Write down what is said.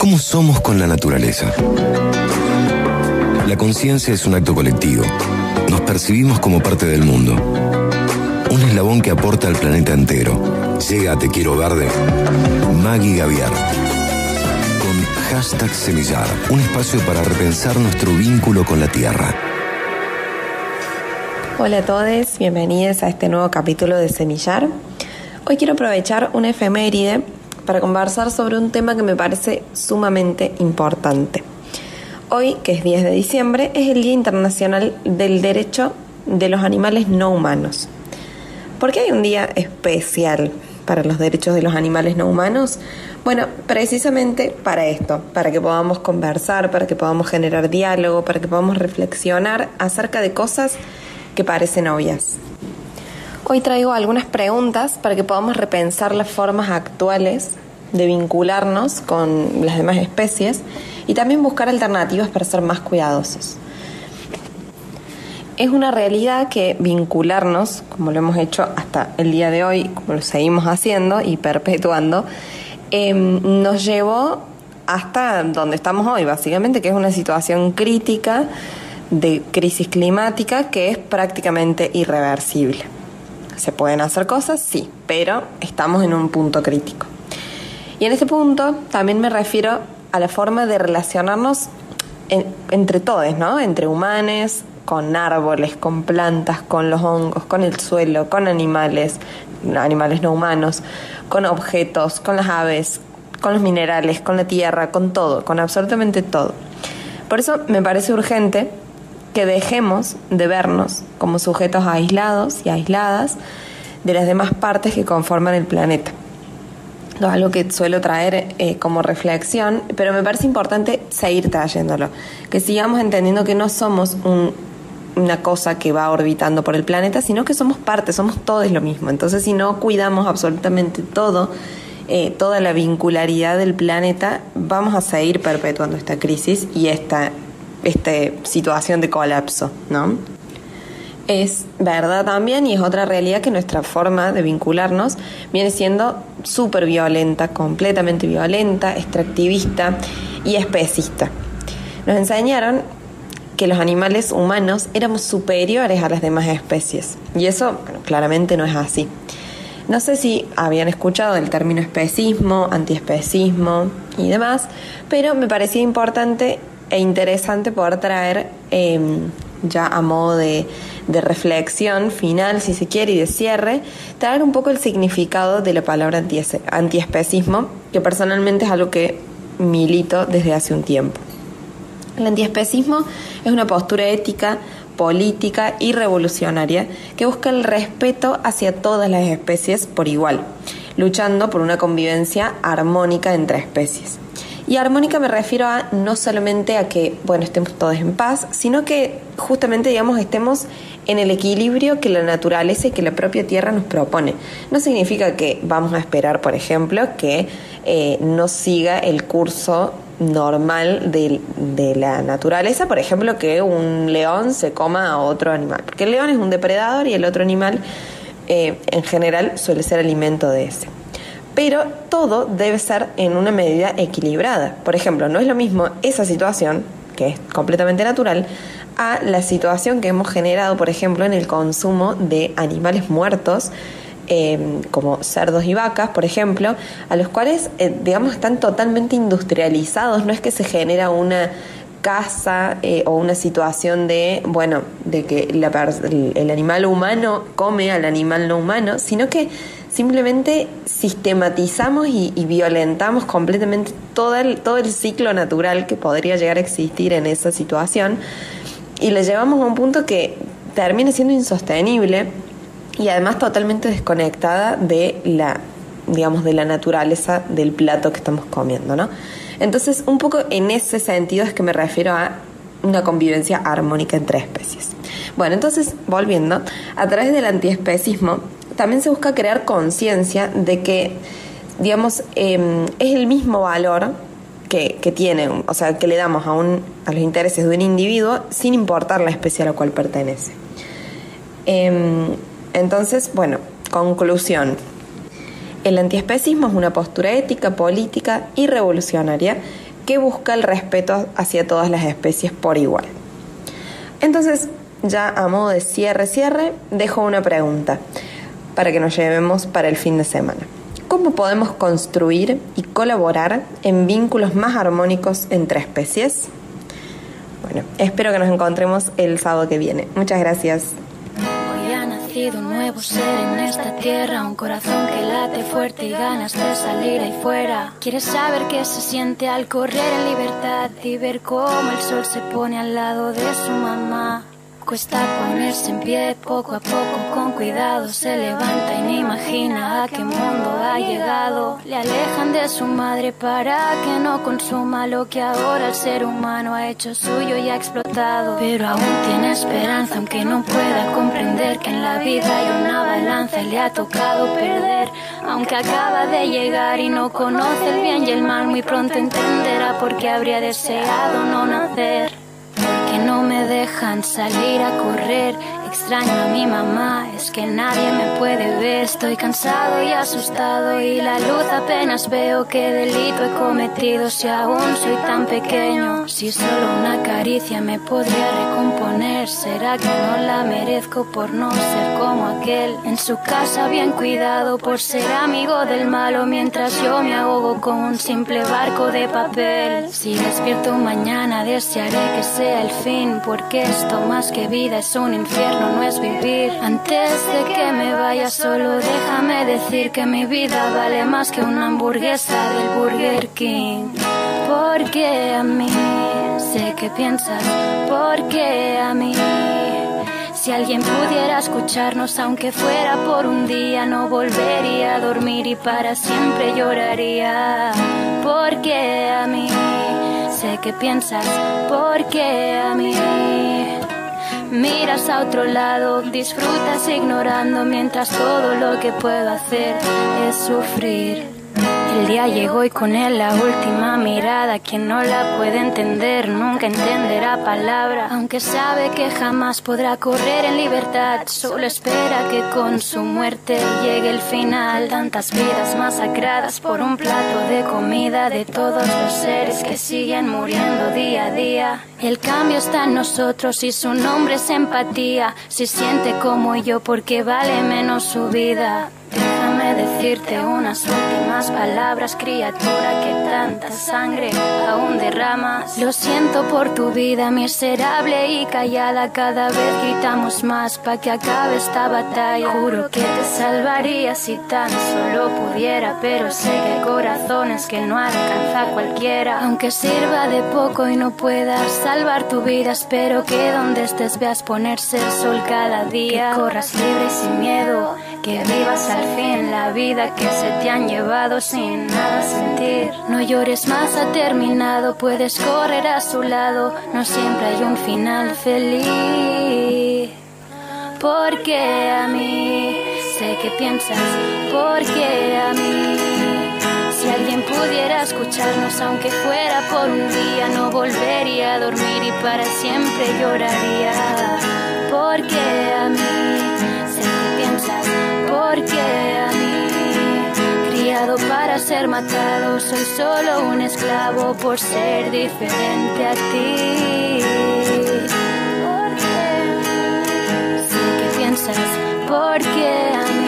¿Cómo somos con la naturaleza? La conciencia es un acto colectivo. Nos percibimos como parte del mundo. Un eslabón que aporta al planeta entero. Llega a Te Quiero Verde. Maggie Gaviar. Con hashtag Semillar. Un espacio para repensar nuestro vínculo con la tierra. Hola a todos, bienvenidos a este nuevo capítulo de Semillar. Hoy quiero aprovechar una efeméride para conversar sobre un tema que me parece sumamente importante. Hoy, que es 10 de diciembre, es el Día Internacional del Derecho de los Animales No Humanos. ¿Por qué hay un día especial para los derechos de los animales no humanos? Bueno, precisamente para esto, para que podamos conversar, para que podamos generar diálogo, para que podamos reflexionar acerca de cosas que parecen obvias. Hoy traigo algunas preguntas para que podamos repensar las formas actuales de vincularnos con las demás especies y también buscar alternativas para ser más cuidadosos. Es una realidad que vincularnos, como lo hemos hecho hasta el día de hoy, como lo seguimos haciendo y perpetuando, em, nos llevó hasta donde estamos hoy, básicamente, que es una situación crítica de crisis climática que es prácticamente irreversible. ¿Se pueden hacer cosas? Sí, pero estamos en un punto crítico. Y en ese punto también me refiero a la forma de relacionarnos entre todos, ¿no? Entre humanos, con árboles, con plantas, con los hongos, con el suelo, con animales, animales no humanos, con objetos, con las aves, con los minerales, con la tierra, con todo, con absolutamente todo. Por eso me parece urgente que dejemos de vernos como sujetos aislados y aisladas de las demás partes que conforman el planeta. Es algo que suelo traer eh, como reflexión, pero me parece importante seguir trayéndolo, que sigamos entendiendo que no somos una cosa que va orbitando por el planeta, sino que somos parte, somos todos lo mismo. Entonces, si no cuidamos absolutamente todo, eh, toda la vincularidad del planeta, vamos a seguir perpetuando esta crisis y esta esta situación de colapso, ¿no? Es verdad también y es otra realidad que nuestra forma de vincularnos viene siendo súper violenta, completamente violenta, extractivista y especista. Nos enseñaron que los animales humanos éramos superiores a las demás especies y eso claramente no es así. No sé si habían escuchado el término especismo, antiespecismo y demás, pero me parecía importante e interesante poder traer em, ya a modo de, reflexión final, si se quiere, y de cierre, traer un poco el significado de la palabra antiespecismo, que personalmente es algo que milito desde hace un tiempo. El antiespecismo es una postura ética, política y revolucionaria que busca el respeto hacia todas las especies por igual, luchando por una convivencia armónica entre especies. Y armónica me refiero a no solamente a que, bueno, estemos todos en paz, sino que justamente, digamos, estemos en el equilibrio que la naturaleza y que la propia tierra nos propone. No significa que vamos a esperar, por ejemplo, que eh, no siga el curso normal de, la naturaleza, por ejemplo, que un león se coma a otro animal, porque el león es un depredador y el otro animal eh, en general suele ser alimento de ese pero todo debe ser en una medida equilibrada. Por ejemplo, no es lo mismo esa situación, que es completamente natural, a la situación que hemos generado, por ejemplo, en el consumo de animales muertos, em, como cerdos y vacas, por ejemplo, a los cuales, eh, digamos, están totalmente industrializados, no es que se genera una casa eh, o una situación de, bueno, de que el animal humano come al animal no humano, sino que simplemente sistematizamos y, violentamos completamente todo el, todo el ciclo natural que podría llegar a existir en esa situación y le llevamos a un punto que termina siendo insostenible y además totalmente desconectada de la digamos de la naturaleza del plato que estamos comiendo, ¿no? Entonces, un poco en ese sentido es que me refiero a una convivencia armónica entre especies. Bueno, entonces, volviendo, a través del antiespecismo también se busca crear conciencia de que, digamos, em, es el mismo valor que, tiene, o sea, que le damos a, un, a los intereses de un individuo sin importar la especie a la cual pertenece. Em, entonces, bueno, conclusión. El antiespecismo es una postura ética, política y revolucionaria que busca el respeto hacia todas las especies por igual. Entonces, ya a modo de cierre, cierre, dejo una pregunta para que nos llevemos para el fin de semana. ¿Cómo podemos construir y colaborar en vínculos más armónicos entre especies? Bueno, espero que nos encontremos el sábado que viene. Muchas gracias. Hoy ha nacido un nuevo ser en esta tierra, un corazón que late fuerte y ganas de salir ahí fuera. Quieres saber qué se siente al correr en libertad y ver cómo el sol se pone al lado de su mamá. Cuesta ponerse en pie poco a poco, con cuidado se levanta y ni imagina a qué mundo ha llegado. Le alejan de su madre para que no consuma lo que ahora el ser humano ha hecho suyo y ha explotado. Pero aún tiene esperanza, aunque no pueda comprender que en la vida hay una balanza y le ha tocado perder. Aunque acaba de llegar y no conoce el bien y el mal, muy pronto entenderá por qué habría deseado no nacer que no me dejan salir a correr. Extraño a mi mamá, es que nadie me puede ver. Estoy cansado y asustado y la luz apenas veo qué delito he cometido si aún soy tan pequeño. Si solo una caricia me podría recomponer, será que no la merezco por no ser como aquel. En su casa bien cuidado por ser amigo del malo mientras yo me ahogo con un simple barco de papel. Si despierto mañana desearé que sea el fin, porque esto más que vida es un infierno no es vivir. Antes de que me vaya solo, déjame decir que mi vida vale más que una hamburguesa del Burger King. Porque a mí, sé que piensas, porque a mí. Si alguien pudiera escucharnos, aunque fuera por un día, no volvería a dormir y para siempre lloraría. Porque a mí, sé que piensas, porque a mí. Miras a otro lado, disfrutas ignorando mientras todo lo que puedo hacer es sufrir. El día llegó y con él la última mirada. Quien no la puede entender nunca entenderá palabra. Aunque sabe que jamás podrá correr en libertad, solo espera que con su muerte llegue el final. Tantas vidas masacradas por un plato de comida de todos los seres que siguen muriendo día a día. El cambio está en nosotros y su nombre es empatía. Si siente como yo, porque vale menos su vida. Decirte unas últimas palabras, criatura, que tanta sangre aún derramas. Lo siento por tu vida miserable y callada, cada vez gritamos más pa' que acabe esta batalla. Juro que te salvaría si tan solo pudiera, pero sé que hay corazones que no alcanza cualquiera. Aunque sirva de poco y no puedas salvar tu vida, espero que donde estés veas ponerse el sol cada día. Que corras libre y sin miedo, que vivas al fin la vida que se te han llevado sin nada sentir. No llores más, ha terminado, puedes correr a su lado, no siempre hay un final feliz. Porque a mí, sé que piensas, porque a mí. Si alguien pudiera escucharnos, aunque fuera por un día, no volvería a dormir y para siempre lloraría. Porque a mí, ser matado, soy solo un esclavo por ser diferente a ti. Porque sé que piensas, porque a mí.